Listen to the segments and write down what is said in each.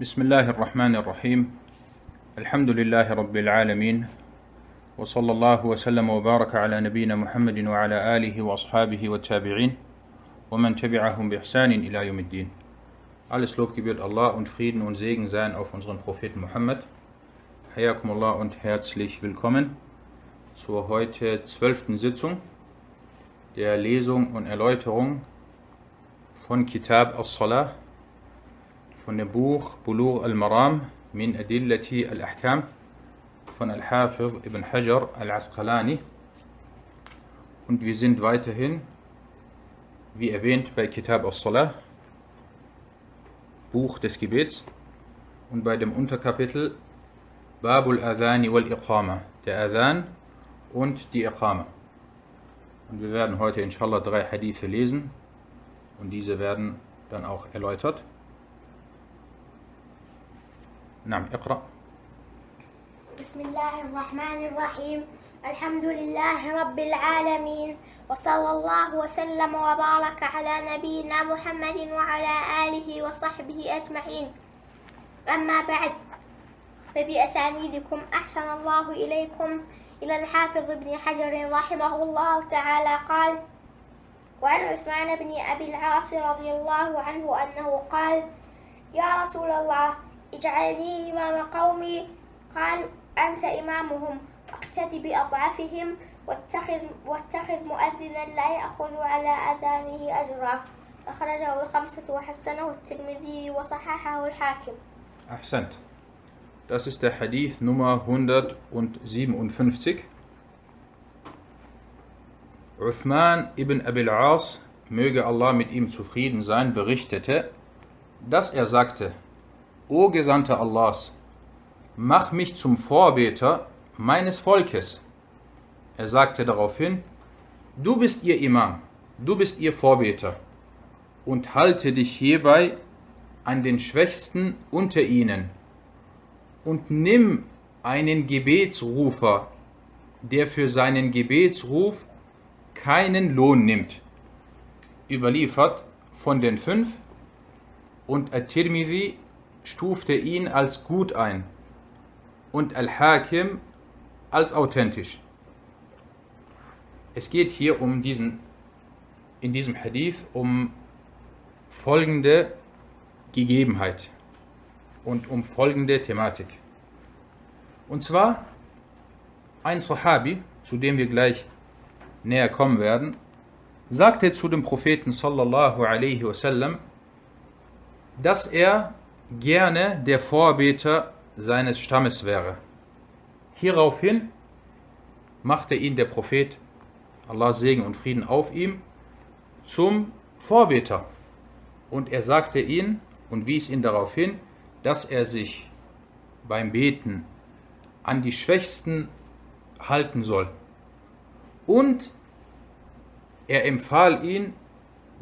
بسم الله الرحمن الرحيم الحمد لله رب العالمين وصلى الله وسلم وبارك على نبينا محمد وعلى آله وأصحابه والتابعين ومن تبعهم بإحسان إلى يوم الدين Alles Lob gebührt Allah und Frieden und Segen seien auf unseren Propheten Muhammad. Hayakum Allah und herzlich willkommen zur heute zwölften Sitzung der Lesung und Erläuterung von Kitab al-Salah, von dem Buch Bulur al-Maram min Adillati al-Ahkam von Al-Hafiz ibn Hajar al-Asqalani. Und wir sind weiterhin, wie erwähnt, bei Kitab al-Salah, Buch des Gebets und bei dem Unterkapitel Babul Adhani wal Iqama, der Adhan und die Iqama. Und wir werden heute inshallah drei Hadithe lesen und diese werden dann auch erläutert. نعم اقرأ. بسم الله الرحمن الرحيم. الحمد لله رب العالمين وصلى الله وسلم وبارك على نبينا محمد وعلى آله وصحبه أجمعين. أما بعد فبأسانيدكم أحسن الله إليكم. إلى الحافظ ابن حجر رحمه الله تعالى قال وعن عثمان بن أبي العاص رضي الله عنه أنه قال يا رسول الله اجعلني إمام قومي قال أنت إمامهم واقتد بأضعفهم واتخذ, واتخذ مؤذنا لا يأخذ على أذانه أجرا أخرجه الخمسة وحسنه الترمذي وصححه الحاكم Ahsant. Das ist der Hadith Nummer 157. Uthman ibn Abil As, möge Allah mit ihm zufrieden sein, berichtete, dass er sagte, O Gesandter Allahs, mach mich zum Vorbeter meines Volkes. Er sagte daraufhin, du bist ihr Imam, du bist ihr Vorbeter und halte dich hierbei an den Schwächsten unter ihnen und nimm einen Gebetsrufer, der für seinen Gebetsruf keinen Lohn nimmt. Überliefert von den fünf und At-Tirmidhi stufte ihn als gut ein und Al-Hakim als authentisch. Es geht hier um diesen, in diesem Hadith um folgende Gegebenheit und um folgende Thematik. Und zwar ein Sahabi, zu dem wir gleich näher kommen werden, sagte zu dem Propheten sallallahu alaihi wasallam, dass er gerne der Vorbeter seines Stammes wäre. Hieraufhin machte ihn der Prophet, Allah Segen und Frieden auf ihm, zum Vorbeter. Und er sagte ihn und wies ihn darauf hin, dass er sich beim Beten an die Schwächsten halten soll. Und er empfahl ihn,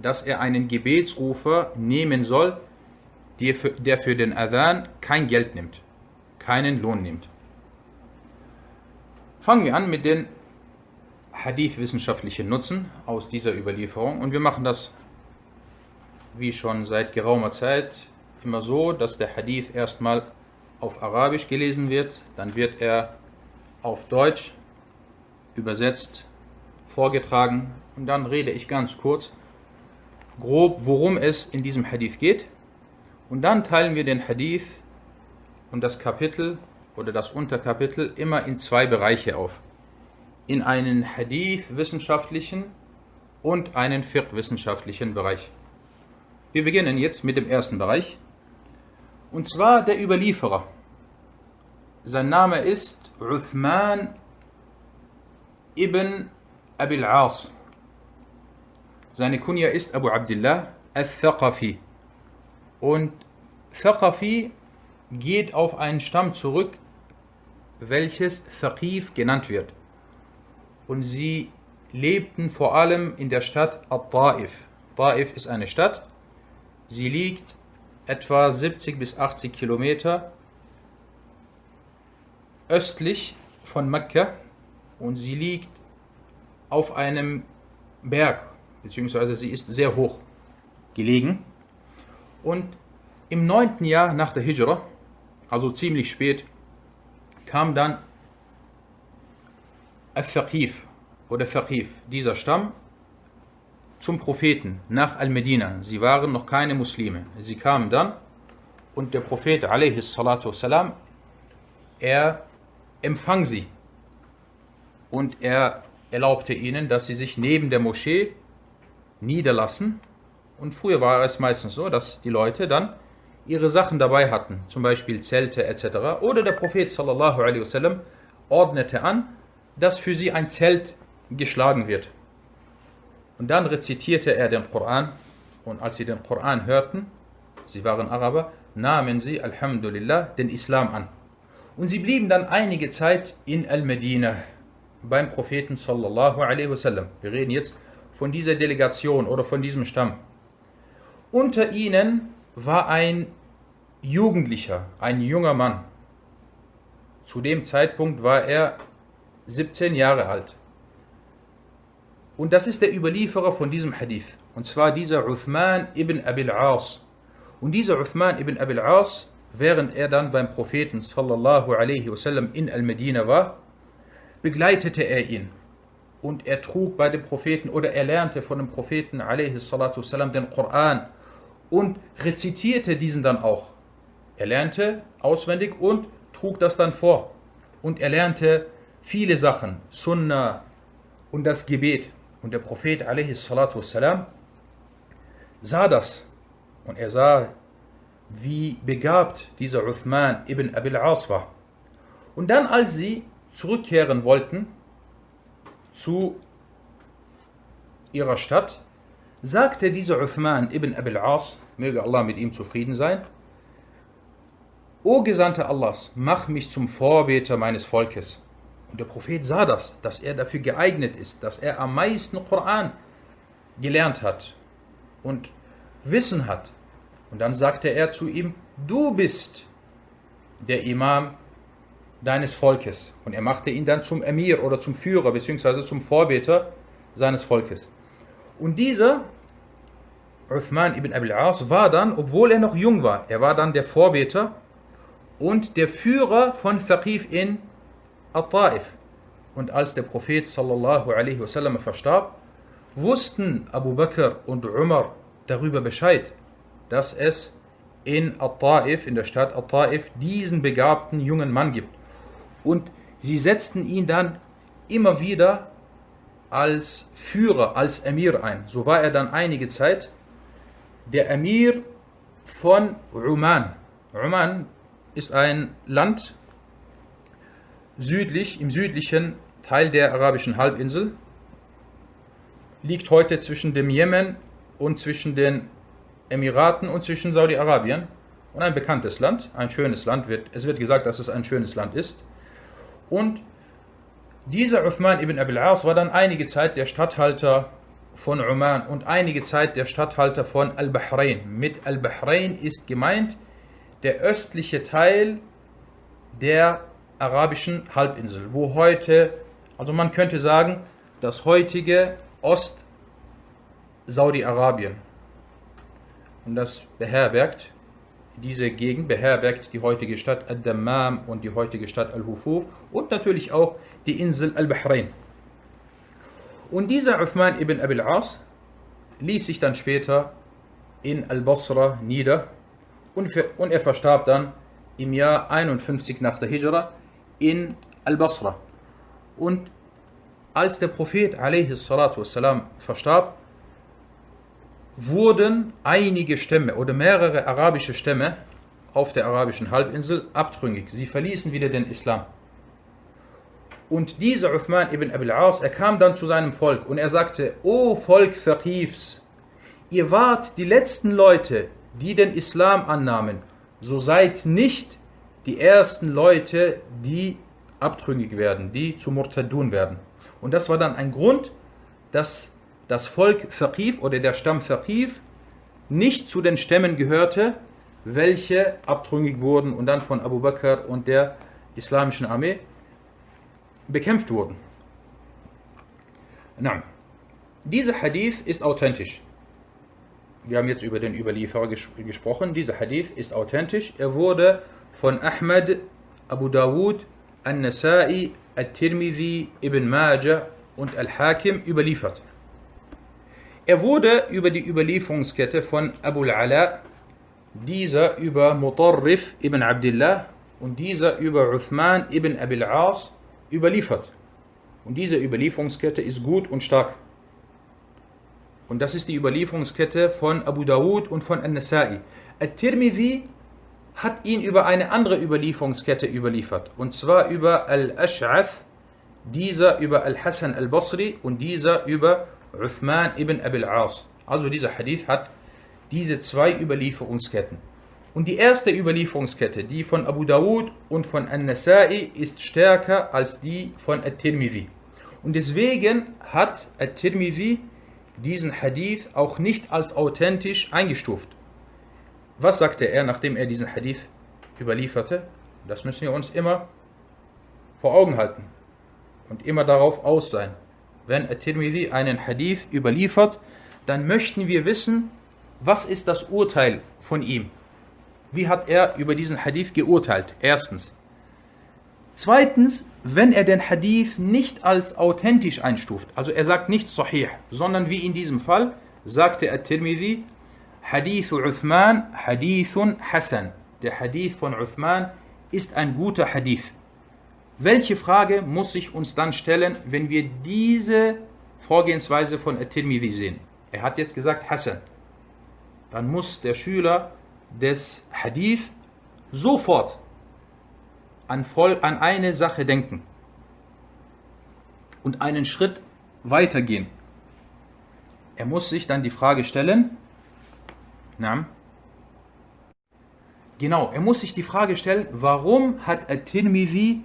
dass er einen Gebetsrufer nehmen soll, der für, der für den Adhan kein Geld nimmt, keinen Lohn nimmt. Fangen wir an mit den Hadith-wissenschaftlichen Nutzen aus dieser Überlieferung. Und wir machen das wie schon seit geraumer Zeit immer so, dass der Hadith erstmal auf Arabisch gelesen wird, dann wird er auf Deutsch übersetzt, vorgetragen. Und dann rede ich ganz kurz grob, worum es in diesem Hadith geht und dann teilen wir den Hadith und das Kapitel oder das Unterkapitel immer in zwei Bereiche auf. In einen Hadith-wissenschaftlichen und einen Fiqh-wissenschaftlichen Bereich. Wir beginnen jetzt mit dem ersten Bereich. Und zwar der Überlieferer. Sein Name ist Uthman ibn Abil As. Seine Kunja ist Abu Abdullah al-Thaqafi. Und Thaqafi geht auf einen Stamm zurück, welches Thaqif genannt wird. Und sie lebten vor allem in der Stadt At-Ta'if. Ta'if ist eine Stadt. Sie liegt etwa 70 bis 80 Kilometer östlich von Mekka und sie liegt auf einem Berg, beziehungsweise sie ist sehr hoch gelegen. Und Im neunten Jahr nach der Hijra, also ziemlich spät, kam dann Al-Thaqif oder Thaqif, dieser Stamm, zum Propheten nach Al-Medina. Sie waren noch keine Muslime. Sie kamen dann und der Prophet والسلام, er empfang sie und er erlaubte ihnen, dass sie sich neben der Moschee niederlassen. und früher war es meistens so, dass die Leute dann ihre Sachen dabei hatten, zum Beispiel Zelte etc. Oder der Prophet sallallahu alaihi wasallam ordnete an, dass für sie ein Zelt geschlagen wird. Und dann rezitierte er den Koran und als sie den Koran hörten, sie waren Araber, nahmen sie, Alhamdulillah, den Islam an. Und sie blieben dann einige Zeit in Al-Medina beim Propheten sallallahu alaihi wasallam. Wir reden jetzt von dieser Delegation oder von diesem Stamm. Unter ihnen war ein Jugendlicher, ein junger Mann. Zu dem Zeitpunkt war er 17 Jahre alt. Und das ist der Überlieferer von diesem Hadith. Und zwar dieser Uthman ibn Abil As. Und dieser Uthman ibn Abil As, während er dann beim Propheten sallallahu alaihi wasallam in Al-Medina war, begleitete er ihn. Und er trug bei dem Propheten oder er lernte von dem Propheten alaihi salatu wasallam den Koran und rezitierte diesen dann auch. Er lernte auswendig und trug das dann vor. Und er lernte viele Sachen, Sunnah und das Gebet. Und der Prophet والسلام, sah das und er sah, wie begabt dieser Uthman ibn Abil As war. Und dann, als sie zurückkehren wollten zu ihrer Stadt, sagte dieser Uthman ibn Abil As, möge Allah mit ihm zufrieden sein, O Gesandter Allahs, mach mich zum Vorbeter meines Volkes. Und der Prophet sah das, dass er dafür geeignet ist, dass er am meisten Koran gelernt hat und Wissen hat. Und dann sagte er zu ihm, du bist der Imam deines Volkes. Und er machte ihn dann zum Emir oder zum Führer bzw. zum Vorbeter seines Volkes. Und dieser Uthman ibn Abil As war dann, obwohl er noch jung war, er war dann der Vorbeter und der Führer von Thaqif in Al-Ta'if. Und als der Prophet sallallahu alaihi wasallam verstarb, wussten Abu Bakr und Umar darüber Bescheid, dass es in Al-Ta'if, in der Stadt Al-Ta'if, diesen begabten jungen Mann gibt. Und sie setzten ihn dann immer wieder als Führer, als Emir ein. So war er dann einige Zeit der Emir von Oman. Oman ist ein Land südlich, im südlichen Teil der arabischen Halbinsel, liegt heute zwischen dem Jemen und zwischen den Emiraten und zwischen Saudi-Arabien. Und ein bekanntes Land, ein schönes Land. Es wird gesagt, dass es ein schönes Land ist. Und dieser Uthman ibn Abil As war dann einige Zeit der Statthalter von Oman und einige Zeit der Statthalter von Al-Bahrain. Mit Al-Bahrain ist gemeint der östliche Teil der arabischen Halbinsel, wo heute, also man könnte sagen, das heutige Ost-Saudi-Arabien. Und das beherbergt, diese Gegend beherbergt die heutige Stadt Ad-Dammam und die heutige Stadt Al-Hufuf und natürlich auch die Insel Al-Bahrain. Und dieser Uthman ibn Abil As ließ sich dann später in Al-Basra nieder und, er verstarb dann im Jahr 51 nach der Hijra in Al-Basra. Und als der Prophet والسلام, verstarb, wurden einige Stämme oder mehrere arabische Stämme auf der arabischen Halbinsel abtrüngig. Sie verließen wieder den Islam. Und dieser Uthman ibn Abil As, er kam dann zu seinem Volk und er sagte, O Volk Thaqifs, ihr wart die letzten Leute, die den Islam annahmen, so seid nicht die ersten Leute, die abtrüngig werden, die zu Murtadun werden. Und das war dann ein Grund, dass das Volk Thaqif oder der Stamm Thaqif nicht zu den Stämmen gehörte, welche abtrüngig wurden und dann von Abu Bakr und der islamischen Armee bekämpft wurden. Na, dieser Hadith ist authentisch. wir haben jetzt über den Überlieferer ges gesprochen, dieser Hadith ist authentisch. Er wurde von Ahmad, Abu Dawud, An-Nasai, At-Tirmidhi, Ibn Majah und Al-Hakim überliefert. Er wurde über die Überlieferungskette von Abu al-Ala, dieser über Mutarrif ibn Abdullah und dieser über Uthman ibn Abil As überliefert. Und diese Überlieferungskette ist gut und stark. Und das ist die Überlieferungskette von Abu Dawud und von An-Nasai. At-Tirmidhi hat ihn über eine andere Überlieferungskette überliefert. Und zwar über Al-Ash'ath, dieser über Al-Hassan al-Basri und dieser über Uthman ibn Abil As. Also dieser Hadith hat diese zwei Überlieferungsketten. Und die erste Überlieferungskette, die von Abu Dawud und von An-Nasai, ist stärker als die von At-Tirmidhi. Und deswegen hat At-Tirmidhi diesen Hadith auch nicht als authentisch eingestuft. Was sagte er, nachdem er diesen Hadith überlieferte? Das müssen wir uns immer vor Augen halten und immer darauf aus sein. Wenn At-Tirmidhi einen Hadith überliefert, dann möchten wir wissen, was ist das Urteil von ihm? Wie hat er über diesen Hadith geurteilt? Erstens. Zweitens, wenn er den Hadith nicht als authentisch einstuft, also er sagt nicht Sahih, sondern wie in diesem Fall sagte At-Tirmidhi, Hadith Uthman, Hadithun Hassan. Der Hadith von Uthman ist ein guter Hadith. Welche Frage muss sich uns dann stellen, wenn wir diese Vorgehensweise von At-Tirmidhi sehen? Er hat jetzt gesagt Hassan. Dann muss der Schüler des Hadith sofort an, voll, an eine Sache denken und einen Schritt weitergehen. Er muss sich dann die Frage stellen, na, genau, er muss sich die Frage stellen, warum hat At-Tirmidhi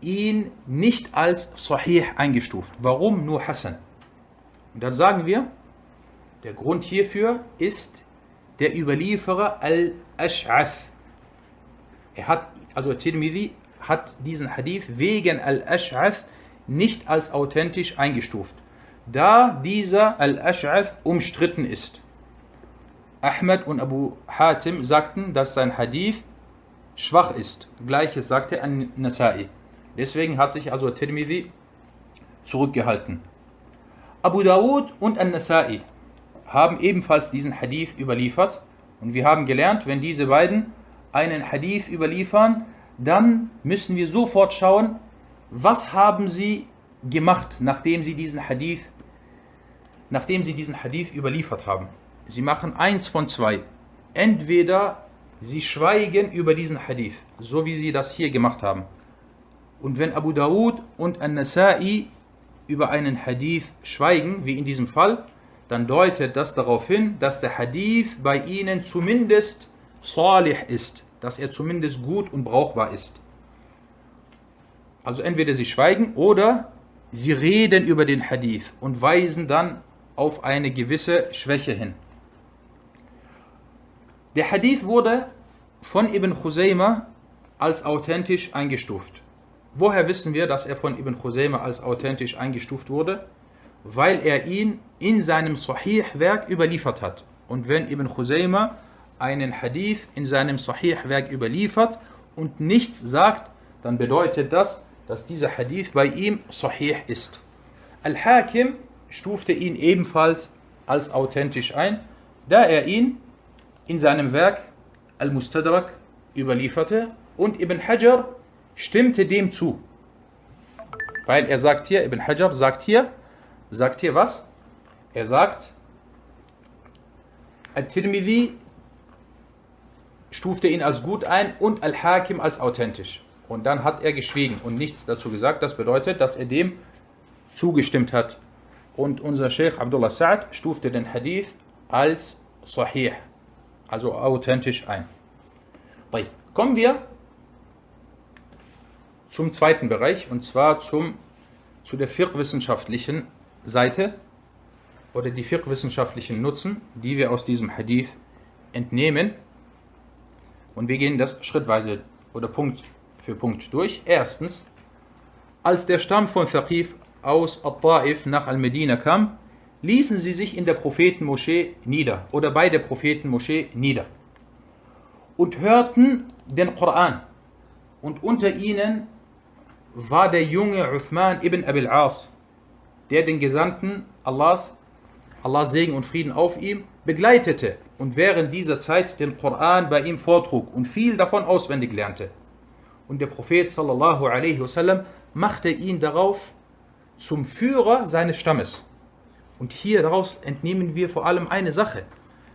ihn nicht als Sahih eingestuft? Warum nur Hassan? Und dann sagen wir, der Grund hierfür ist der Überlieferer Al-Ash'ath. Er hat also Tirmidhi hat diesen Hadith wegen Al-Ash'ath nicht als authentisch eingestuft, da dieser Al-Ash'ath umstritten ist. Ahmed und Abu Hatim sagten, dass sein Hadith schwach ist. Gleiches sagte An-Nasai. Deswegen hat sich also Tirmidhi zurückgehalten. Abu Dawud und An-Nasai haben ebenfalls diesen Hadith überliefert und wir haben gelernt, wenn diese beiden einen Hadith überliefern, dann müssen wir sofort schauen, was haben sie gemacht, nachdem sie diesen Hadith, nachdem sie diesen Hadith überliefert haben. Sie machen eins von zwei. Entweder sie schweigen über diesen Hadith, so wie sie das hier gemacht haben. Und wenn Abu Dawud und An-Nasai über einen Hadith schweigen, wie in diesem Fall, dann deutet das darauf hin, dass der Hadith bei ihnen zumindest salih ist, dass er zumindest gut und brauchbar ist. Also entweder sie schweigen oder sie reden über den Hadith und weisen dann auf eine gewisse Schwäche hin. Der Hadith wurde von Ibn Khuzayma als authentisch eingestuft. Woher wissen wir, dass er von Ibn Khuzayma als authentisch eingestuft wurde? Weil er ihn in seinem Sahih-Werk überliefert hat. Und wenn Ibn Khuzayma einen Hadith in seinem Sahih-Werk überliefert und nichts sagt, dann bedeutet das, dass dieser Hadith bei ihm Sahih ist. Al-Hakim stufte ihn ebenfalls als authentisch ein, da er ihn in seinem Werk Al-Mustadrak überlieferte und Ibn Hajar stimmte dem zu. Weil er sagt hier, Ibn Hajar sagt hier, sagt hier was? Er sagt, Al-Tirmidhi stufte ihn als gut ein und Al-Hakim als authentisch. Und dann hat er geschwiegen und nichts dazu gesagt. Das bedeutet, dass er dem zugestimmt hat. Und unser Sheikh Abdullah Sa'ad stufte den Hadith als Sahih, also authentisch ein. Kommen wir zum zweiten Bereich und zwar zum, zu der fiqh-wissenschaftlichen Seite oder die fiqh-wissenschaftlichen Nutzen, die wir aus diesem Hadith entnehmen. Und wir gehen das schrittweise oder Punkt für Punkt durch. Erstens, als der Stamm von Thaqif aus Al-Ta'if nach Al-Medina kam, ließen sie sich in der Prophetenmoschee nieder oder bei der Prophetenmoschee nieder und hörten den Koran. Und unter ihnen war der junge Uthman ibn Abil As, der den Gesandten Allahs, Allah Segen und Frieden auf ihm, begleitete und während dieser Zeit den Koran bei ihm vortrug und viel davon auswendig lernte. Und der Prophet sallallahu alaihi wasallam machte ihn darauf zum Führer seines Stammes. Und hier daraus entnehmen wir vor allem eine Sache.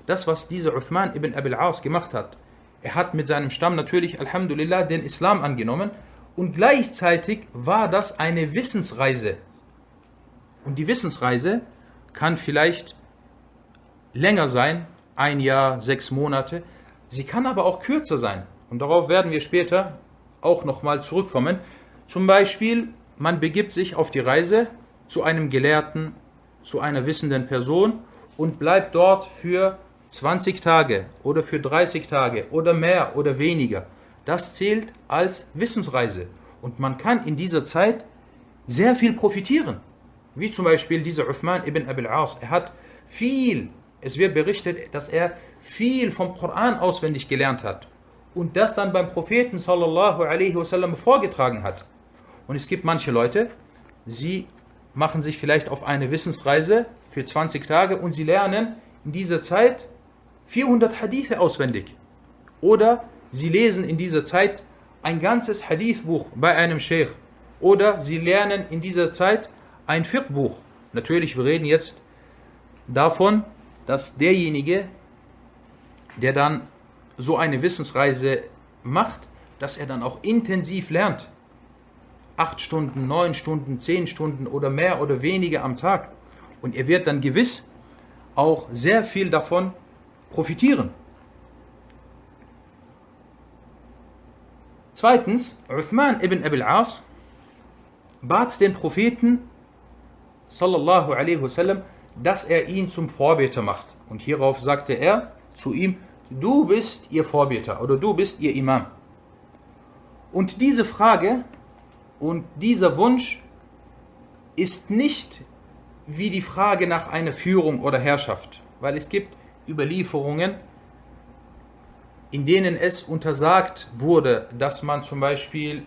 Das, was dieser Uthman ibn Abil As gemacht hat. Er hat mit seinem Stamm natürlich, Alhamdulillah, den Islam angenommen und gleichzeitig war das eine Wissensreise. Und die Wissensreise kann vielleicht länger sein, ein Jahr, sechs Monate. Sie kann aber auch kürzer sein. Und darauf werden wir später auch nochmal zurückkommen. Zum Beispiel, man begibt sich auf die Reise zu einem Gelehrten, zu einer wissenden Person und bleibt dort für 20 Tage oder für 30 Tage oder mehr oder weniger. Das zählt als Wissensreise. Und man kann in dieser Zeit sehr viel profitieren. Wie zum Beispiel dieser Uthman ibn Abil As. Er hat viel, es wird berichtet, dass er viel vom Koran auswendig gelernt hat. Und das dann beim Propheten sallallahu alaihi wasallam vorgetragen hat. Und es gibt manche Leute, sie machen sich vielleicht auf eine Wissensreise für 20 Tage und sie lernen in dieser Zeit 400 Hadithe auswendig. Oder sie lesen in dieser Zeit ein ganzes Hadithbuch bei einem Sheikh. Oder sie lernen in dieser Zeit ein Fiqh-Buch. Natürlich, wir reden jetzt davon, dass derjenige, der dann so eine Wissensreise macht, dass er dann auch intensiv lernt. Acht Stunden, neun Stunden, zehn Stunden oder mehr oder weniger am Tag. Und er wird dann gewiss auch sehr viel davon profitieren. Zweitens, Uthman ibn Abil As bat den Propheten sallallahu alaihi wasallam, dass er ihn zum Vorbeter macht. Und hierauf sagte er zu ihm, du bist ihr Vorbeter oder du bist ihr Imam. Und diese Frage und dieser Wunsch ist nicht wie die Frage nach einer Führung oder Herrschaft, weil es gibt Überlieferungen, in denen es untersagt wurde, dass man zum Beispiel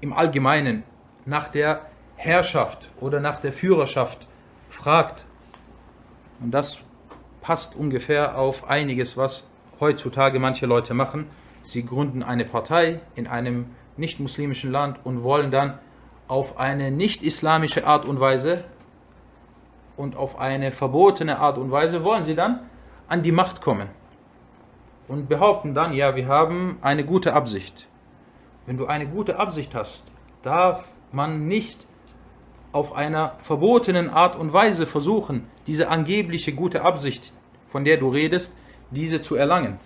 im Allgemeinen nach der Herrschaft oder nach der Führerschaft fragt. Und das passt ungefähr auf einiges, was heutzutage manche Leute machen. Sie gründen eine Partei in einem nicht-muslimischen Land und wollen dann auf eine nicht-islamische Art und Weise und auf eine verbotene Art und Weise wollen sie dann an die Macht kommen und behaupten dann, ja, wir haben eine gute Absicht. Wenn du eine gute Absicht hast, darf man nicht auf einer verbotenen Art und Weise versuchen, diese angebliche gute Absicht, von der du redest, diese zu erlangen.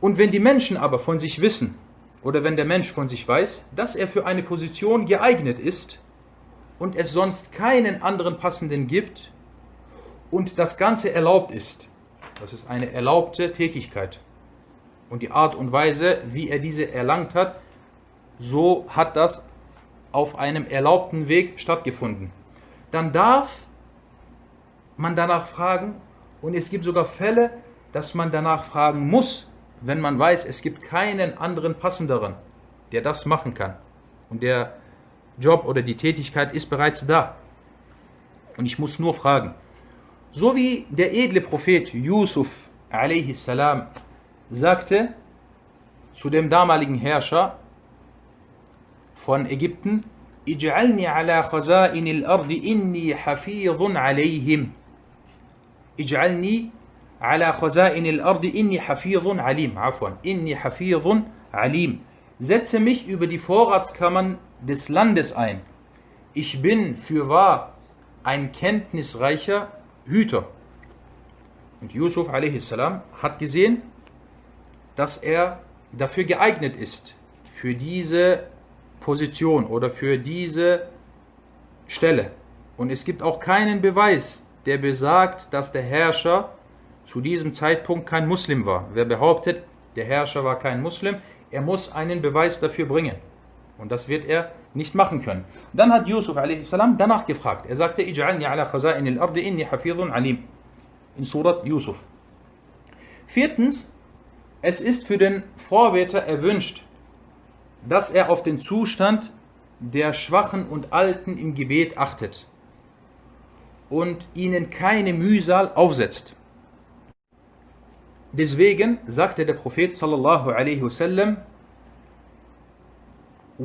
Und wenn die Menschen aber von sich wissen, oder wenn der Mensch von sich weiß, dass er für eine Position geeignet ist, und es sonst keinen anderen passenden gibt und das Ganze erlaubt ist. Das ist eine erlaubte Tätigkeit. Und die Art und Weise, wie er diese erlangt hat, so hat das auf einem erlaubten Weg stattgefunden. Dann darf man danach fragen, und es gibt sogar Fälle, dass man danach fragen muss, wenn man weiß, es gibt keinen anderen passenderen, der das machen kann und der Job oder die Tätigkeit ist bereits da. Und ich muss nur fragen. So wie der edle Prophet Yusuf a.s. sagte zu dem damaligen Herrscher von Ägypten, اجعلني على خزائن الأرض إني حفيظ عليهم اجعلني على خزائن الأرض إني حفيظ عليم عفوا إني حفيظ عليم setze mich über die Vorratskammern des Landes ein. Ich bin fürwahr ein kenntnisreicher Hüter. Und Yusuf a.s. hat gesehen, dass er dafür geeignet ist, für diese Position oder für diese Stelle. Und es gibt auch keinen Beweis, der besagt, dass der Herrscher zu diesem Zeitpunkt kein Muslim war. Wer behauptet, der Herrscher war kein Muslim, er muss einen Beweis dafür bringen. Und das wird er nicht machen können. Dann hat Yusuf a.s. danach gefragt. Er sagte, ala al-ardi inni hafidhun alim. In Surat Yusuf. Viertens, es ist für den Vorbeter erwünscht, dass er auf den Zustand der Schwachen und Alten im Gebet achtet und ihnen keine Mühsal aufsetzt. Deswegen sagte der Prophet sallallahu alaihi wasallam,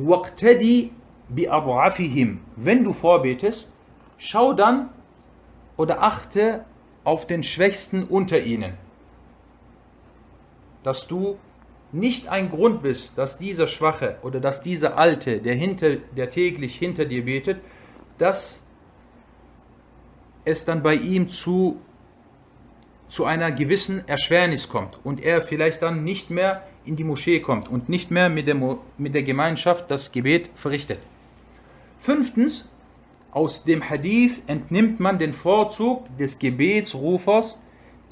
Waqtadi bi'ad'afihim. Wenn du vorbetest, schau dann oder achte auf den Schwächsten unter ihnen. Dass du nicht ein Grund bist, dass dieser Schwache oder dass dieser Alte, der, hinter, der täglich hinter dir betet, dass es dann bei ihm zu zu einer gewissen Erschwernis kommt und er vielleicht dann nicht mehr in die Moschee kommt und nicht mehr mit der, mit der Gemeinschaft das Gebet verrichtet. Fünftens, aus dem Hadith entnimmt man den Vorzug des Gebetsrufers,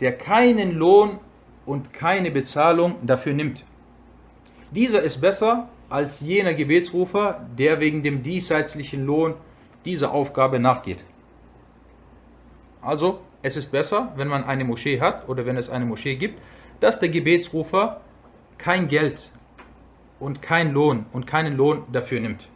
der keinen Lohn und keine Bezahlung dafür nimmt. Dieser ist besser als jener Gebetsrufer, der wegen dem diesseitslichen Lohn dieser Aufgabe nachgeht. Also, es ist besser, wenn man eine Moschee hat oder wenn es eine Moschee gibt, dass der Gebetsrufer kein Geld und kein Lohn und keinen Lohn dafür nimmt.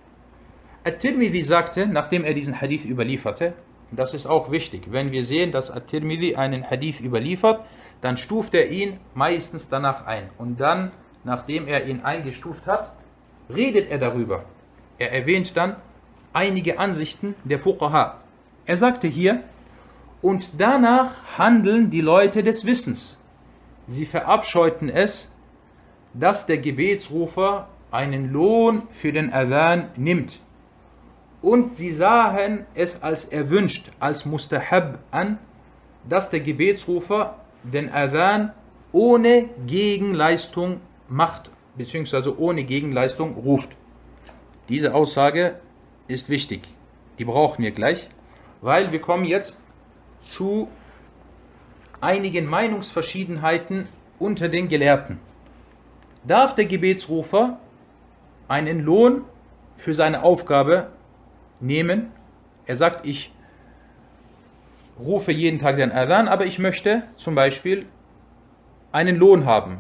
At-Tirmidhi sagte, nachdem er diesen Hadith überlieferte, und das ist auch wichtig, wenn wir sehen, dass At-Tirmidhi einen Hadith überliefert, dann stuft er ihn meistens danach ein. Und dann, nachdem er ihn eingestuft hat, redet er darüber. Er erwähnt dann einige Ansichten der Fuqaha. Er sagte hier, und danach handeln die Leute des Wissens. Sie verabscheuten es, dass der Gebetsrufer einen Lohn für den Adhan nimmt. Und sie sahen es als erwünscht, als Mustahab an, dass der Gebetsrufer den Adhan ohne Gegenleistung macht, beziehungsweise ohne Gegenleistung ruft. Diese Aussage ist wichtig. Die brauchen wir gleich, weil wir kommen jetzt zu einigen Meinungsverschiedenheiten unter den Gelehrten. Darf der Gebetsrufer einen Lohn für seine Aufgabe nehmen? Er sagt, ich rufe jeden Tag den Adhan, aber ich möchte zum Beispiel einen Lohn haben.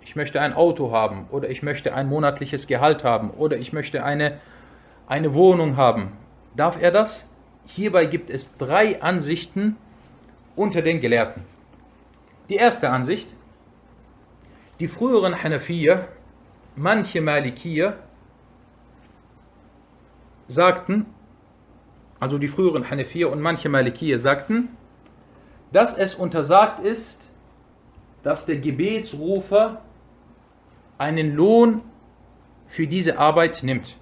Ich möchte ein Auto haben oder ich möchte ein monatliches Gehalt haben oder ich möchte eine, eine Wohnung haben. Darf er das? Hierbei gibt es drei Ansichten unter den Gelehrten. Die erste Ansicht, die früheren Hanafier, manche Malikier, sagten, also die früheren Hanafier und manche Malikier sagten, dass es untersagt ist, dass der Gebetsrufer einen Lohn für diese Arbeit nimmt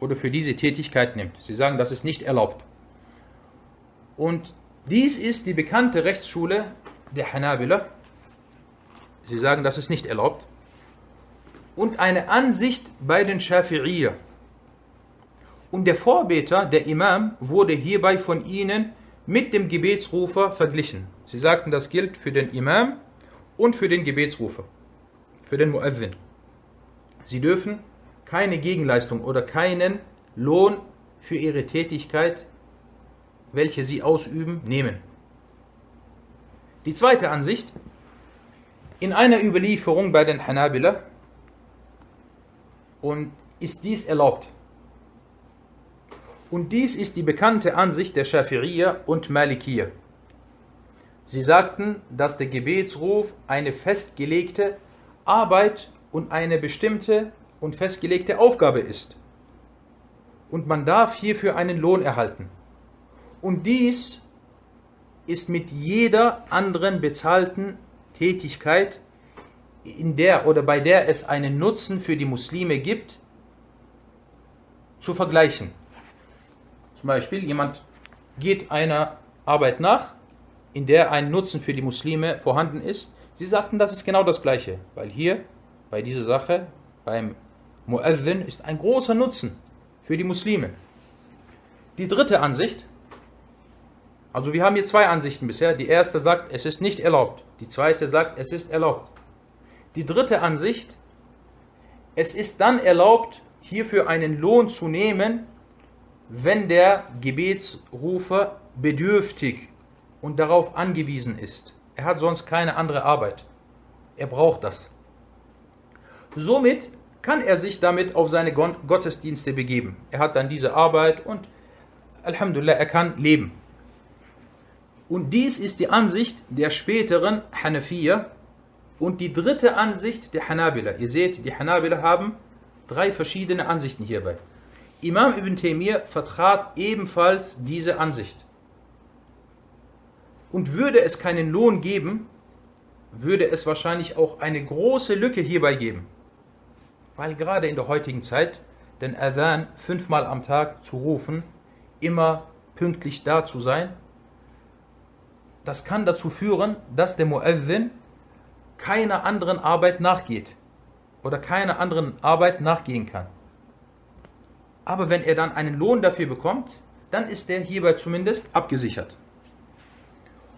oder für diese Tätigkeit nimmt. Sie sagen, das ist nicht erlaubt. Und dies ist die bekannte Rechtsschule der Hanabila. Sie sagen, das ist nicht erlaubt. Und eine Ansicht bei den Schafi'iyya. Und der Vorbeter, der Imam, wurde hierbei von ihnen mit dem Gebetsrufer verglichen. Sie sagten, das gilt für den Imam und für den Gebetsrufer, für den Muezzin. Sie dürfen keine Gegenleistung oder keinen Lohn für ihre Tätigkeit, welche sie ausüben, nehmen. Die zweite Ansicht, in einer Überlieferung bei den Hanabila und ist dies erlaubt. Und dies ist die bekannte Ansicht der Schafi'iyya und Malikiyya. Sie sagten, dass der Gebetsruf eine festgelegte Arbeit und eine bestimmte und festgelegte Aufgabe ist. Und man darf hierfür einen Lohn erhalten. Und dies ist mit jeder anderen bezahlten Tätigkeit, in der oder bei der es einen Nutzen für die Muslime gibt, zu vergleichen. Zum Beispiel, jemand geht einer Arbeit nach, in der ein Nutzen für die Muslime vorhanden ist. Sie sagten, das ist genau das Gleiche, weil hier bei dieser Sache, beim Muezzin, ist ein großer Nutzen für die Muslime. Die dritte Ansicht, also wir haben hier zwei Ansichten bisher. Die erste sagt, es ist nicht erlaubt. Die zweite sagt, es ist erlaubt. Die dritte Ansicht, es ist dann erlaubt, hierfür einen Lohn zu nehmen, wenn der Gebetsrufer bedürftig und darauf angewiesen ist. Er hat sonst keine andere Arbeit. Er braucht das. Somit kann er sich damit auf seine Gottesdienste begeben. Er hat dann diese Arbeit und Alhamdulillah, er kann leben. Und dies ist die Ansicht der späteren Hanafiya und die dritte Ansicht der Hanabila. Ihr seht, die Hanabila haben drei verschiedene Ansichten hierbei. Imam ibn Taymiyyah vertrat ebenfalls diese Ansicht. Und würde es keinen Lohn geben, würde es wahrscheinlich auch eine große Lücke hierbei geben. Weil gerade in der heutigen Zeit den Adhan fünfmal am Tag zu rufen, immer pünktlich da zu sein, das kann dazu führen, dass der Muezzin keiner anderen Arbeit nachgeht oder keiner anderen Arbeit nachgehen kann. Aber wenn er dann einen Lohn dafür bekommt, dann ist er hierbei zumindest abgesichert.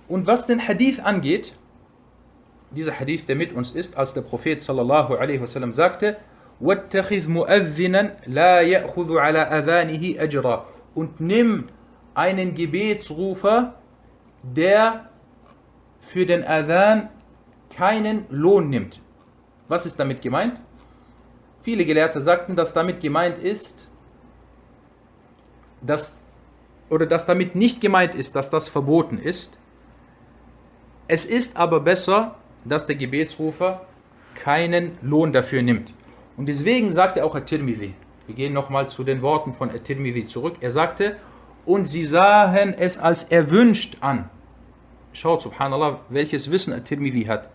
Und was den Hadith angeht, dieser Hadith, der mit uns ist, als der Prophet sallallahu alaihi wasallam sagte, وَاتَّخِذْ مُؤَذِّنًا لَا يَأْخُذُ عَلَى أَذَانِهِ أَجْرًا Und nimm einen Gebetsrufer, der für den Adhan keinen Lohn nimmt. Was ist damit gemeint? Viele Gelehrte sagten, dass damit gemeint ist, dass, oder dass damit nicht gemeint ist, dass das verboten ist. Es ist aber besser, dass der Gebetsrufer keinen Lohn dafür nimmt. Und deswegen sagte auch At-Tirmidhi, wir gehen nochmal zu den Worten von At-Tirmidhi zurück, er sagte, und sie sahen es als erwünscht an. Schaut, subhanallah, welches Wissen At-Tirmidhi hat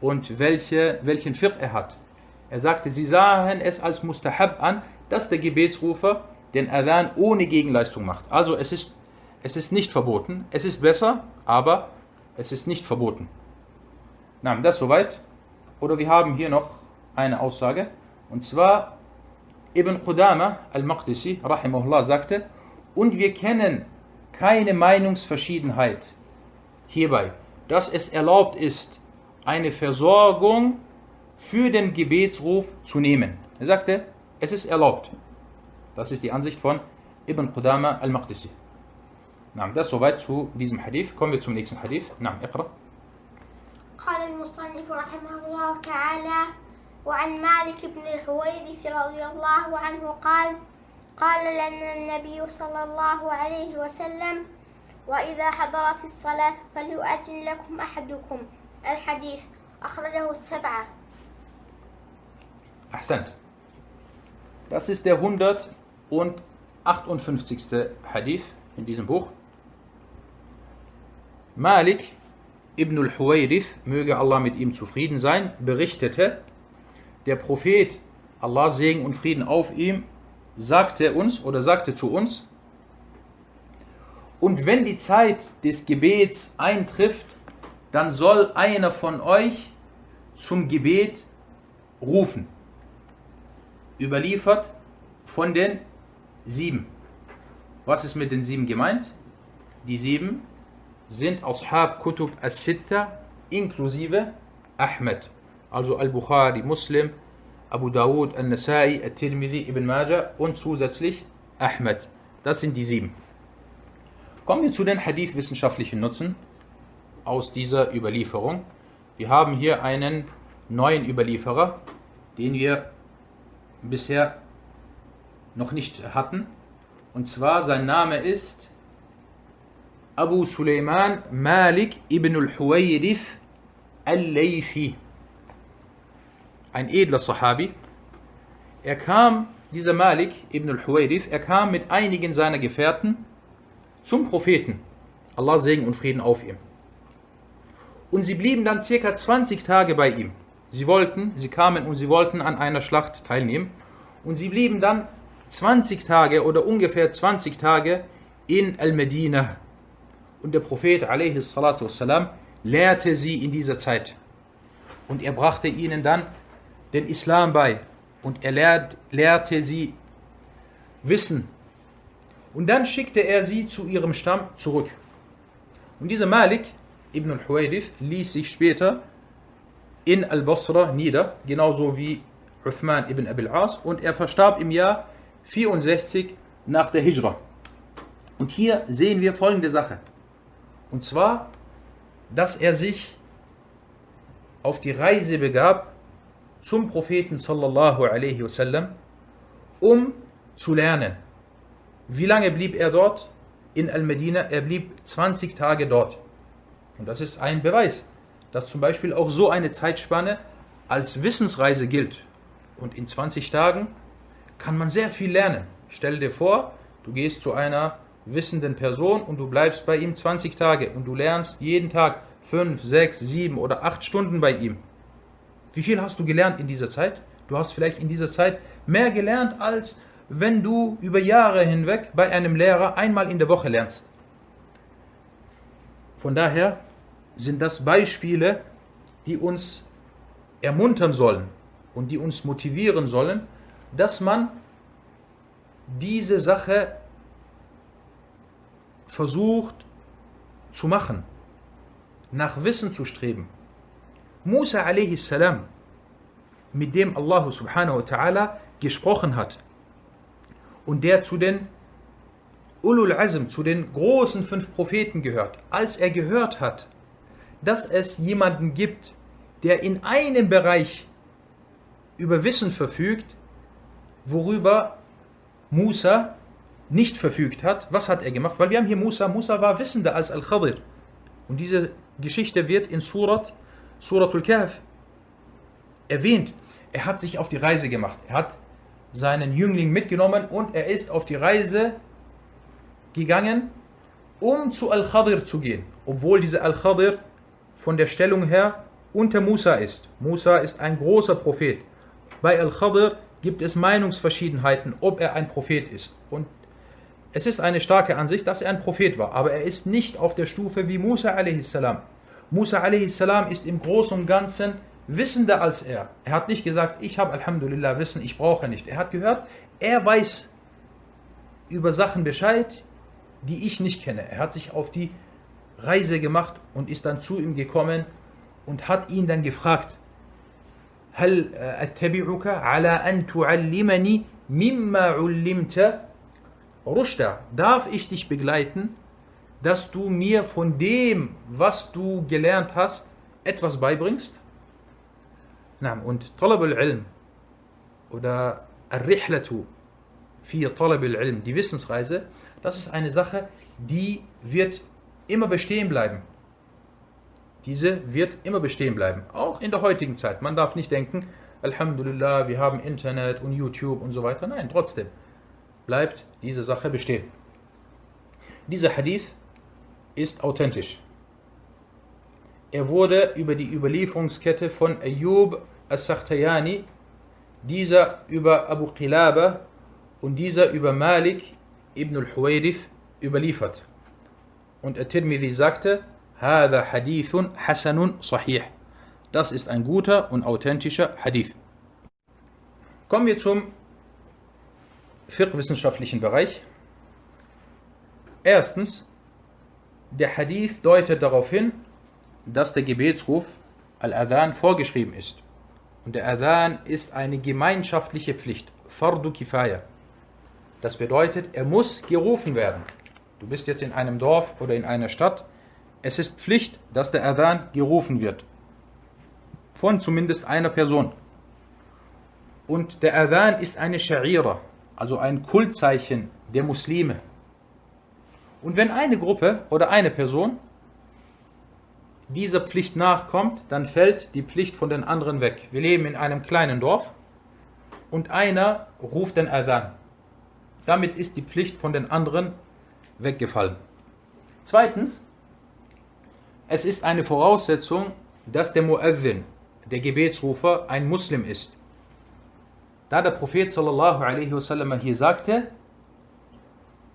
und welche, welchen Fiqh er hat. Er sagte, sie sahen es als Mustahab an, dass der Gebetsrufer den Adhan ohne Gegenleistung macht. Also es ist, es ist nicht verboten, es ist besser, aber es ist nicht verboten. Na, das soweit. Oder wir haben hier noch eine Aussage. Und zwar Ibn Qudama al-Maqdisi, rahimahullah, sagte, und wir kennen keine Meinungsverschiedenheit hierbei, dass es erlaubt ist, eine Versorgung für den Gebetsruf zu nehmen. Er sagte, es ist erlaubt. Das ist die Ansicht von Ibn Qudama al-Maqdisi. Das soweit zu diesem Hadith. Kommen wir zum nächsten Hadith. نعم اقرأ. قال المصنف رحمه الله تعالى وعن مالك بن الحويرث رضي الله عنه قال قال لنا النبي صلى الله عليه وسلم وإذا حضرت الصلاة فليؤذن لكم أحدكم الحديث أخرجه السبعة Ahsant. Das ist der 158. Hadith in diesem Buch. Malik ibn al-Huwayrith, möge Allah mit ihm zufrieden sein, berichtete, der Prophet, Allah Segen und Frieden auf ihm, sagte uns oder sagte zu uns, und wenn die Zeit des Gebets eintrifft, dann soll einer von euch zum Gebet rufen. Überliefert von den sieben. Was ist mit den sieben gemeint? Die sieben sind Ashab Kutub as-Sitta inklusive Ahmed. Also Al-Bukhari, Muslim, Abu Dawud, Al-Nasai, Al-Tirmidhi, Ibn Majah und zusätzlich Ahmed. Das sind die sieben. Kommen wir zu den Hadith-wissenschaftlichen Nutzen aus dieser Überlieferung. Wir haben hier einen neuen Überlieferer, den wir bisher noch nicht hatten. Und zwar sein Name ist Abu Suleiman Malik ibn al-Huwayrith al-Laythi Ein edler Sahabi. Er kam, dieser Malik ibn al-Huwayrith, er kam mit einigen seiner Gefährten zum Propheten. Allah Segen und Frieden auf ihm. Und sie blieben dann circa 20 Tage bei ihm. Sie wollten, sie kamen und sie wollten an einer Schlacht teilnehmen. Und sie blieben dann 20 Tage oder ungefähr 20 Tage in Al-Medina. Und der Prophet والسلام, lehrte sie in dieser Zeit. Und er brachte ihnen dann den Islam bei. Und er lehrt, lehrte sie Wissen und dann schickte er sie zu ihrem Stamm zurück. Und dieser Malik ibn al-Huwaydith ließ sich später in Al-Basra nieder, genauso wie Uthman ibn Abil As und er verstarb im Jahr 64 nach der Hijra. Und hier sehen wir folgende Sache. Und zwar, dass er sich auf die Reise begab zum Propheten sallallahu alaihi wasallam, um zu lernen. Wie lange blieb er dort in Al-Medina? Er blieb 20 Tage dort. Und das ist ein Beweis, dass zum Beispiel auch so eine Zeitspanne als Wissensreise gilt. Und in 20 Tagen kann man sehr viel lernen. Stell dir vor, du gehst zu einer wissenden Person und du bleibst bei ihm 20 Tage und du lernst jeden Tag 5, 6, 7 oder 8 Stunden bei ihm. Wie viel hast du gelernt in dieser Zeit? Du hast vielleicht in dieser Zeit mehr gelernt, als wenn du über Jahre hinweg bei einem Lehrer einmal in der Woche lernst. Von daher sind das Beispiele, die uns ermuntern sollen und die uns motivieren sollen, dass man diese Sache versucht zu machen, nach Wissen zu streben. Musa a.s., mit dem Allah subhanahu wa ta'ala gesprochen hat und der zu den Ulul Azm, zu den großen fünf Propheten gehört, als er gehört hat, dass es jemanden gibt, der in einem Bereich über Wissen verfügt, worüber Musa nicht verfügt hat, was hat er gemacht? Weil wir haben hier Musa, Musa war wissender als Al-Khadir. Und diese Geschichte wird in Surat, Suratul Kahf erwähnt. Er hat sich auf die Reise gemacht. Er hat seinen Jüngling mitgenommen und er ist auf die Reise gegangen, um zu Al-Khadir zu gehen. Obwohl dieser Al-Khadir von der Stellung her unter Musa ist. Musa ist ein großer Prophet. Bei Al-Khadir gibt es Meinungsverschiedenheiten, ob er ein Prophet ist. Und es ist eine starke Ansicht, dass er ein Prophet war, aber er ist nicht auf der Stufe wie Musa a.s. Musa a.s. ist im Großen und Ganzen wissender als er. Er hat nicht gesagt, ich habe Alhamdulillah Wissen, ich brauche nicht. Er hat gehört, er weiß über Sachen Bescheid, die ich nicht kenne. Er hat sich auf die Reise gemacht und ist dann zu ihm gekommen und hat ihn dann gefragt, هل أتبعك على أن تعلمني مما علمت Rushda, darf ich dich begleiten, dass du mir von dem, was du gelernt hast, etwas beibringst? Und Talab al-Ilm oder Al-Rihlatu fi Talab al-Ilm, die Wissensreise, das ist eine Sache, die wird immer bestehen bleiben. Diese wird immer bestehen bleiben, auch in der heutigen Zeit. Man darf nicht denken, Alhamdulillah, wir haben Internet und YouTube und so weiter. Nein, trotzdem bleibt diese Sache bestehen. Dieser Hadith ist authentisch. Er wurde über die Überlieferungskette von Ayyub as-Sakhtayani, dieser über Abu Qilaba und dieser über Malik ibn al-Huwayrith überliefert. Und At-Tirmidhi sagte, هذا حديث حسن صحيح. Das ist ein guter und authentischer Hadith. Kommen wir zum fiqh-wissenschaftlichen Bereich. Erstens, der Hadith deutet darauf hin, dass der Gebetsruf Al-Adhan vorgeschrieben ist. Und der Adhan ist eine gemeinschaftliche Pflicht, Fardu Kifaya. Das bedeutet, er muss gerufen werden. Du bist jetzt in einem Dorf oder in einer Stadt. Es ist Pflicht, dass der Adhan gerufen wird. Von zumindest einer Person. Und der Adhan ist eine Sha'ira, also ein Kultzeichen der Muslime. Und wenn eine Gruppe oder eine Person dieser Pflicht nachkommt, dann fällt die Pflicht von den anderen weg. Wir leben in einem kleinen Dorf und einer ruft den Adhan. Damit ist die Pflicht von den anderen weggefallen. Zweitens, es ist eine Voraussetzung, dass der Muezzin, der Gebetsrufer, ein Muslim ist. Da der Prophet sallallahu alaihi wasallam hier sagte,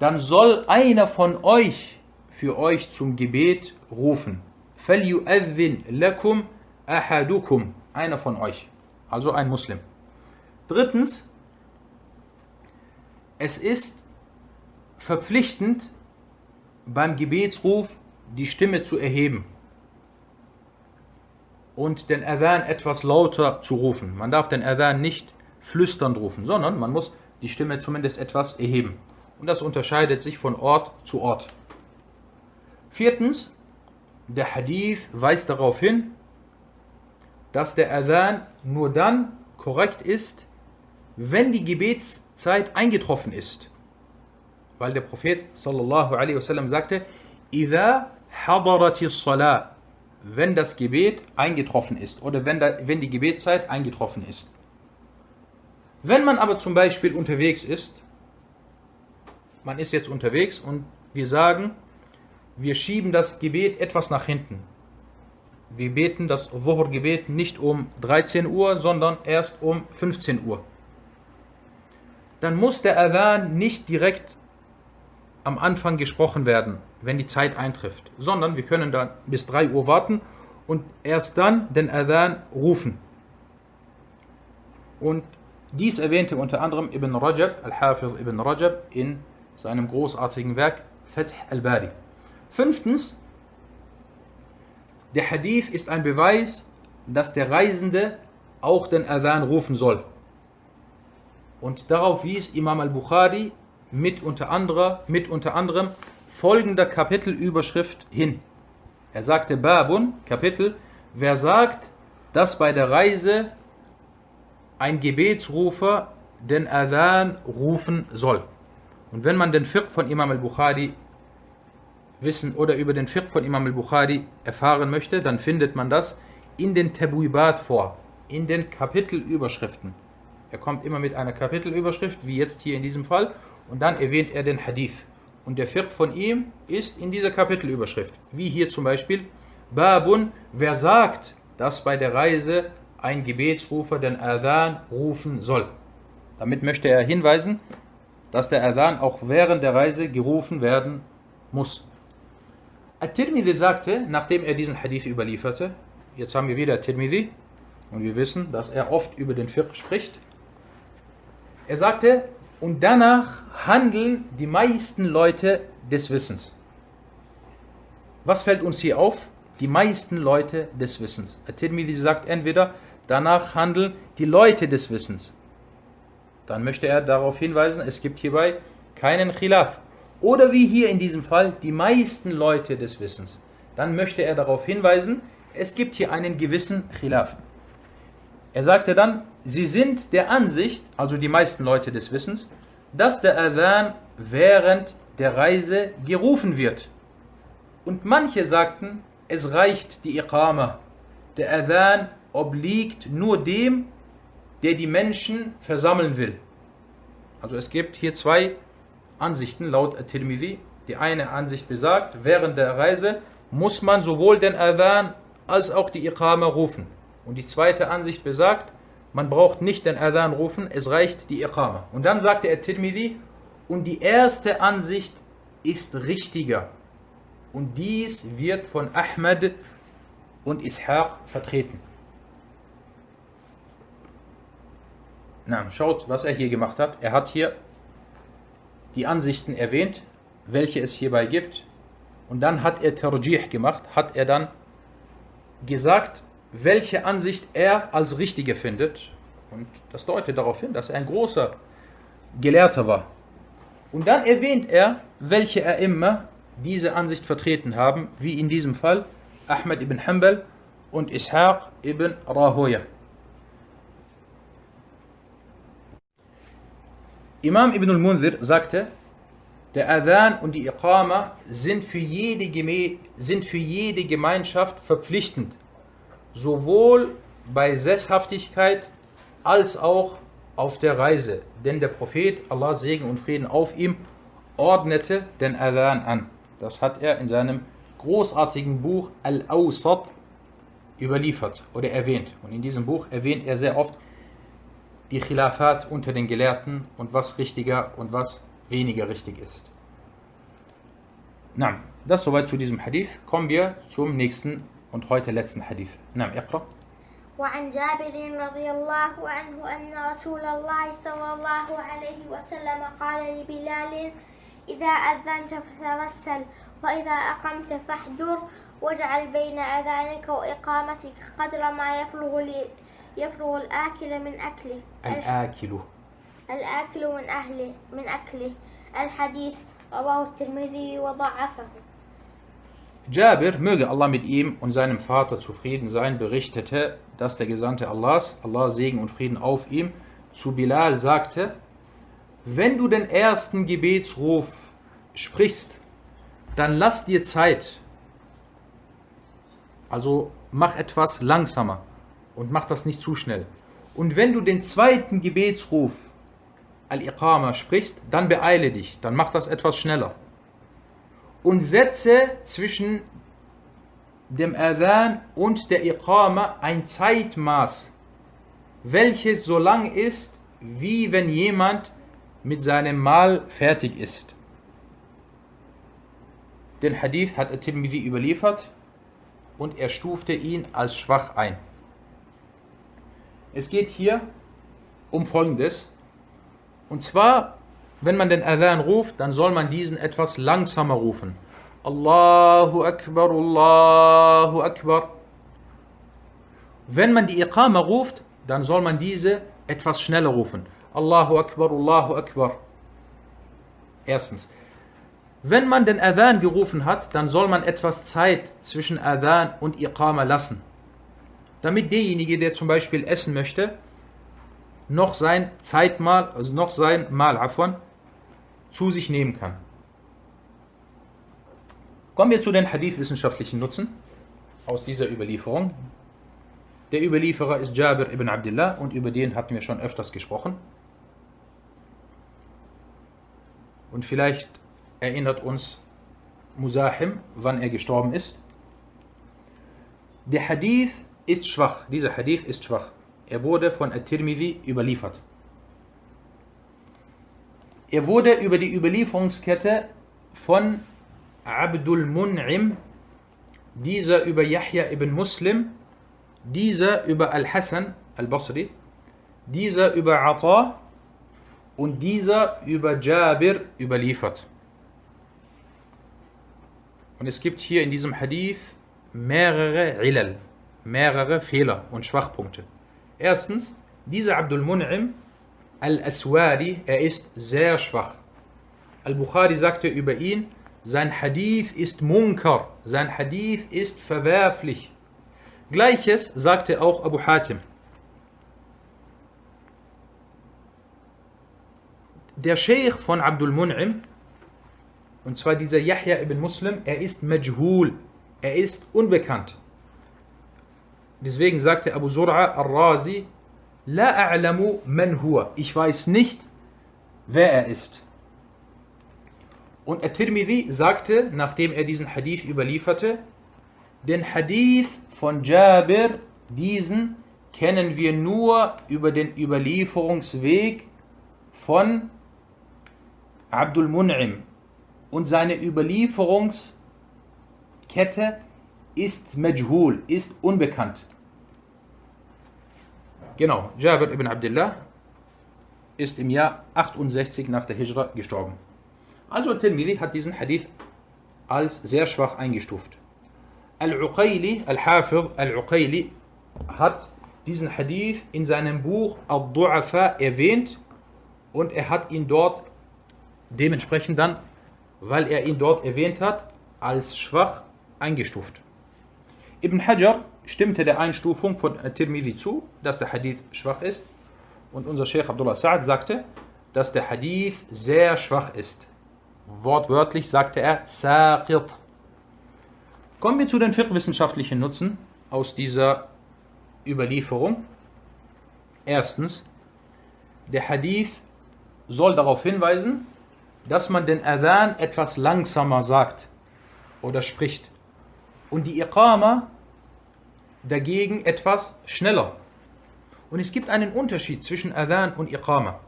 dann soll einer von euch für euch zum Gebet rufen. فَلْيُؤَذِّنْ لَكُمْ أَحَدُكُمْ Einer von euch, also ein Muslim. Drittens, es ist verpflichtend, beim Gebetsruf die Stimme zu erheben und den Adhan etwas lauter zu rufen. Man darf den Adhan nicht flüsternd rufen, sondern man muss die Stimme zumindest etwas erheben. Und das unterscheidet sich von Ort zu Ort. Viertens, der Hadith weist darauf hin, dass der Adhan nur dann korrekt ist, wenn die Gebetszeit eingetroffen ist. Weil der Prophet sallallahu alaihi wasallam sagte, إِذَا حَضَرَتِ الصَّلَاةِ wenn das Gebet eingetroffen ist oder wenn, da, wenn die Gebetszeit eingetroffen ist. Wenn man aber zum Beispiel unterwegs ist, man ist jetzt unterwegs und wir sagen, wir schieben das Gebet etwas nach hinten. Wir beten das Dhuhr-Gebet nicht um 13 Uhr, sondern erst um 15 Uhr. Dann muss der Adhan nicht direkt am Anfang gesprochen werden, wenn die Zeit eintrifft, sondern wir können dann bis 3 Uhr warten und erst dann den Adhan rufen. Und dies erwähnte unter anderem Ibn Rajab, Al-Hafiz Ibn Rajab, in seinem großartigen Werk Fath al-Bari. Fünftens, der Hadith ist ein Beweis, dass der Reisende auch den Adhan rufen soll. Und darauf wies Imam al-Bukhari mit unter, anderem, mit unter anderem folgender Kapitelüberschrift hin. Er sagte Babun, Kapitel, wer sagt, dass bei der Reise ein Gebetsrufer den Adhan rufen soll. Und wenn man den Fiqh von Imam al-Bukhari wissen oder über den Fiqh von Imam al-Bukhari erfahren möchte, dann findet man das in den Tabuibat vor, in den Kapitelüberschriften. Er kommt immer mit einer Kapitelüberschrift, wie jetzt hier in diesem Fall, und dann erwähnt er den Hadith. Und der Fiqh von ihm ist in dieser Kapitelüberschrift. Wie hier zum Beispiel, Babun, wer sagt, dass bei der Reise ein Gebetsrufer den Adhan rufen soll. Damit möchte er hinweisen, dass der Adhan auch während der Reise gerufen werden muss. At-Tirmidhi sagte, nachdem er diesen Hadith überlieferte, jetzt haben wir wieder At-Tirmidhi und wir wissen, dass er oft über den Fiqh spricht. Er sagte, und danach handeln die meisten Leute des Wissens. Was fällt uns hier auf? Die meisten Leute des Wissens. At-Tirmidhi sagt entweder, danach handeln die Leute des Wissens. Dann möchte er darauf hinweisen, es gibt hierbei keinen Khilaf. Oder wie hier in diesem Fall, die meisten Leute des Wissens. Dann möchte er darauf hinweisen, es gibt hier einen gewissen Khilaf. Er sagte dann, sie sind der Ansicht, also die meisten Leute des Wissens, dass der Adhan während der Reise gerufen wird. Und manche sagten, es reicht die Iqama. Der Adhan obliegt nur dem, der die Menschen versammeln will. Also es gibt hier zwei Ansichten laut At-Tirmidhi. Die eine Ansicht besagt, während der Reise muss man sowohl den Adhan als auch die Iqama rufen. Und die zweite Ansicht besagt, man braucht nicht den Adhan rufen, es reicht die Iqama. Und dann sagte er Tirmidhi, und die erste Ansicht ist richtiger. Und dies wird von Ahmad und Ishaq vertreten. Na, schaut, was er hier gemacht hat. Er hat hier die Ansichten erwähnt, welche es hierbei gibt. Und dann hat er Tarjih gemacht, hat er dann gesagt, welche Ansicht er als richtige findet. Und das deutet darauf hin, dass er ein großer Gelehrter war. Und dann erwähnt er, welche er immer diese Ansicht vertreten haben, wie in diesem Fall Ahmed ibn Hanbal und Ishaq ibn Rahoya. Imam ibn al-Munzir sagte, der Adhan und die Iqama sind für, jede, sind für jede Gemeinschaft verpflichtend sowohl bei Sesshaftigkeit als auch auf der Reise. Denn der Prophet, Allah Segen und Frieden auf ihm, ordnete den Adhan an. Das hat er in seinem großartigen Buch Al-Awsat überliefert oder erwähnt. Und in diesem Buch erwähnt er sehr oft die Khilafat unter den Gelehrten und was richtiger und was weniger richtig ist. Na, das soweit zu diesem Hadith. Kommen wir zum nächsten und heute letzten Hadith. نعم اقرأ. وعن جابر رضي الله عنه أن رسول الله صلى الله عليه وسلم قال لبلال إذا أذنت فتوسل وإذا أقمت فاحذر واجعل بين أذانك وإقامتك قدر ما يفرغ يفرغ الآكل من أكله Al-Akilu. الآكل من أهله من أكله الحديث رواه الترمذي وضعفه Jabir, möge Allah mit ihm und seinem Vater zufrieden sein, berichtete, dass der Gesandte Allahs, Allah Segen und Frieden auf ihm, zu Bilal sagte, wenn du den ersten Gebetsruf sprichst, dann lass dir Zeit. Also mach etwas langsamer und mach das nicht zu schnell. Und wenn du den zweiten Gebetsruf Al-Iqama sprichst, dann beeile dich, dann mach das etwas schneller. Und setze zwischen dem Adhan und der Iqama ein Zeitmaß, welches so lang ist, wie wenn jemand mit seinem Mahl fertig ist. Den Hadith hat At-Tirmidhi überliefert und er stufte ihn als schwach ein. Es geht hier um Folgendes. Und zwar, wenn man den Adhan ruft, dann soll man diesen etwas langsamer rufen. Allahu Akbar, Allahu Akbar. Wenn man die Iqama ruft, dann soll man diese etwas schneller rufen. Allahu Akbar, Allahu Akbar. Erstens. Wenn man den Adhan gerufen hat, dann soll man etwas Zeit zwischen Adhan und Iqama lassen. Damit derjenige, der zum Beispiel essen möchte, noch sein Zeitmahl, also noch sein Mahl Afwan, zu sich nehmen kann. Kommen wir zu den Hadith-wissenschaftlichen Nutzen aus dieser Überlieferung. Der Überlieferer ist Jabir ibn Abdullah und über den hatten wir schon öfters gesprochen. Und vielleicht erinnert uns Musahim, wann er gestorben ist. Der Hadith ist schwach. Dieser Hadith ist schwach. Er wurde von At-Tirmidhi überliefert. Er wurde über die Überlieferungskette von Abdul Mun'im, dieser über Yahya ibn Muslim, dieser über Al-Hassan al-Basri, dieser über Ata und dieser über Jabir überliefert. Und es gibt hier in diesem Hadith mehrere Ilal, mehrere Fehler und Schwachpunkte. Erstens, dieser Abdul Mun'im al-Aswari, er ist sehr schwach. Al-Bukhari sagte über ihn, sein Hadith ist Munkar, sein Hadith ist verwerflich. Gleiches sagte auch Abu Hatim. Der Sheikh von Abdul Mun'im, und zwar dieser Yahya ibn Muslim, er ist Majhul, er ist unbekannt. Deswegen sagte Abu Zur'a al-Razi, La a'lamu man huwa. Ich weiß nicht, wer er ist. Und At-Tirmidhi sagte, nachdem er diesen Hadith überlieferte, den Hadith von Jabir, diesen kennen wir nur über den Überlieferungsweg von Abdul Mun'im. Und seine Überlieferungskette ist Majhul, ist unbekannt. Genau, Jabir ibn Abdullah ist im Jahr 68 nach der Hijra gestorben. Also Tirmidhi hat diesen Hadith als sehr schwach eingestuft. Al-Uqayli, Al-Hafiz Al-Uqayli hat diesen Hadith in seinem Buch Al-Du'afa erwähnt und er hat ihn dort dementsprechend dann, weil er ihn dort erwähnt hat, als schwach eingestuft. Ibn Hajar stimmte der Einstufung von Tirmidhi zu, dass der Hadith schwach ist und unser Sheikh Abdullah Sa'ad sagte, dass der Hadith sehr schwach ist. Wortwörtlich sagte er Saqit. Kommen wir zu den fiqh-wissenschaftlichen Nutzen aus dieser Überlieferung. Erstens, der Hadith soll darauf hinweisen, dass man den Adhan etwas langsamer sagt oder spricht und die Iqama dagegen etwas schneller. Und es gibt einen Unterschied zwischen Adhan und Iqama.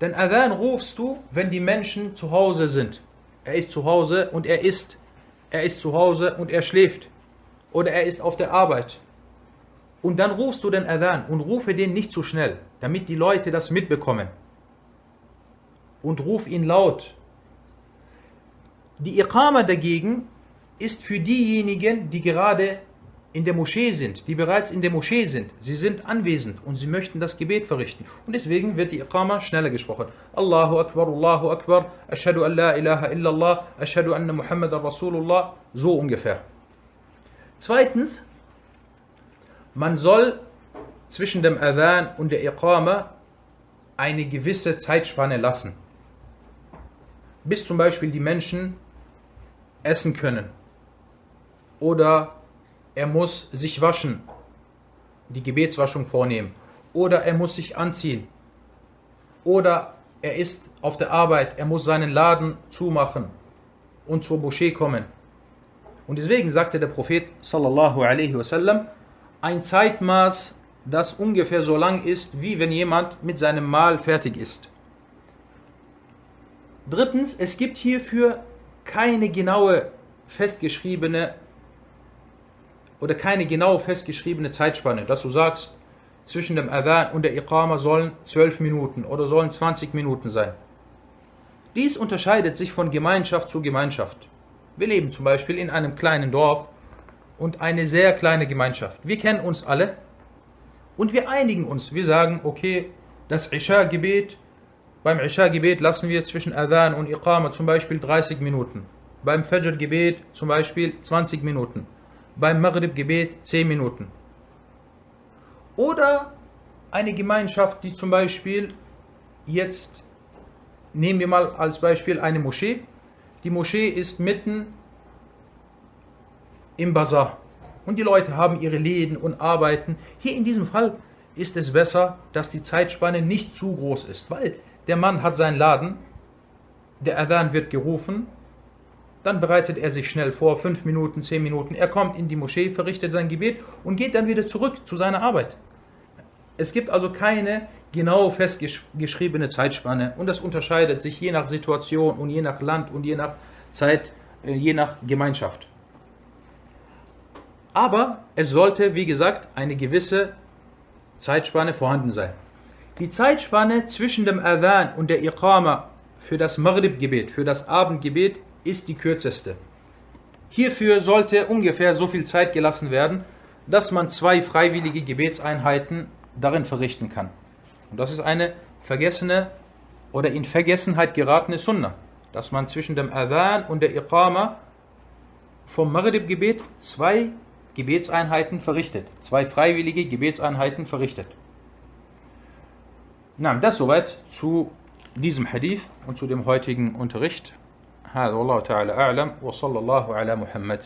Denn Adhan rufst du, wenn die Menschen zu Hause sind. Er ist zu Hause und er isst. Er ist zu Hause und er schläft. Oder er ist auf der Arbeit. Und dann rufst du den Adhan und rufe den nicht zu schnell, damit die Leute das mitbekommen. Und ruf ihn laut. Die Iqama dagegen ist für diejenigen, die gerade in der Moschee sind, die bereits in der Moschee sind, sie sind anwesend und sie möchten das Gebet verrichten. Und deswegen wird die Iqama schneller gesprochen. Allahu Akbar, Allahu Akbar, Ashhadu an la ilaha illallah, Ashhadu anna Muhammad Rasulullah, so ungefähr. Zweitens, man soll zwischen dem Adhan und der Iqama eine gewisse Zeitspanne lassen. Bis zum Beispiel die Menschen essen können oder er muss sich waschen, die Gebetswaschung vornehmen, oder er muss sich anziehen, oder er ist auf der Arbeit, er muss seinen Laden zumachen und zur Moschee kommen. Und deswegen sagte der Prophet sallallahu alaihi wasallam, ein Zeitmaß, das ungefähr so lang ist, wie wenn jemand mit seinem Mahl fertig ist. Drittens, es gibt hierfür keine genaue festgeschriebene oder keine genau festgeschriebene Zeitspanne, dass du sagst, zwischen dem Adhan und der Iqama sollen 12 Minuten oder sollen 20 Minuten sein. Dies unterscheidet sich von Gemeinschaft zu Gemeinschaft. Wir leben zum Beispiel in einem kleinen Dorf und eine sehr kleine Gemeinschaft. Wir kennen uns alle und wir einigen uns. Wir sagen, okay, das Isha-Gebet, beim Isha-Gebet lassen wir zwischen Adhan und Iqama zum Beispiel 30 Minuten. Beim Fajr-Gebet zum Beispiel 20 Minuten beim Maghrib-Gebet 10 Minuten. Oder eine Gemeinschaft, die zum Beispiel jetzt, nehmen wir mal als Beispiel eine Moschee. Die Moschee ist mitten im Bazar und die Leute haben ihre Läden und arbeiten. Hier in diesem Fall ist es besser, dass die Zeitspanne nicht zu groß ist, weil der Mann hat seinen Laden, der Adhan wird gerufen dann bereitet er sich schnell vor, fünf Minuten, zehn Minuten. Er kommt in die Moschee, verrichtet sein Gebet und geht dann wieder zurück zu seiner Arbeit. Es gibt also keine genau festgeschriebene Zeitspanne und das unterscheidet sich je nach Situation und je nach Land und je nach Zeit, äh, je nach Gemeinschaft. Aber es sollte, wie gesagt, eine gewisse Zeitspanne vorhanden sein. Die Zeitspanne zwischen dem Adhan und der Iqama für das Maghrib-Gebet, für das Abendgebet ist die kürzeste. Hierfür sollte ungefähr so viel Zeit gelassen werden, dass man zwei freiwillige Gebetseinheiten darin verrichten kann. Und das ist eine vergessene oder in Vergessenheit geratene Sunna, dass man zwischen dem Adhan und der Iqama vom Maghrib-Gebet zwei Gebetseinheiten verrichtet, zwei freiwillige Gebetseinheiten verrichtet. Na, das soweit zu diesem Hadith und zu dem heutigen Unterricht. هذا والله تعالى أعلم وصلى الله على محمد.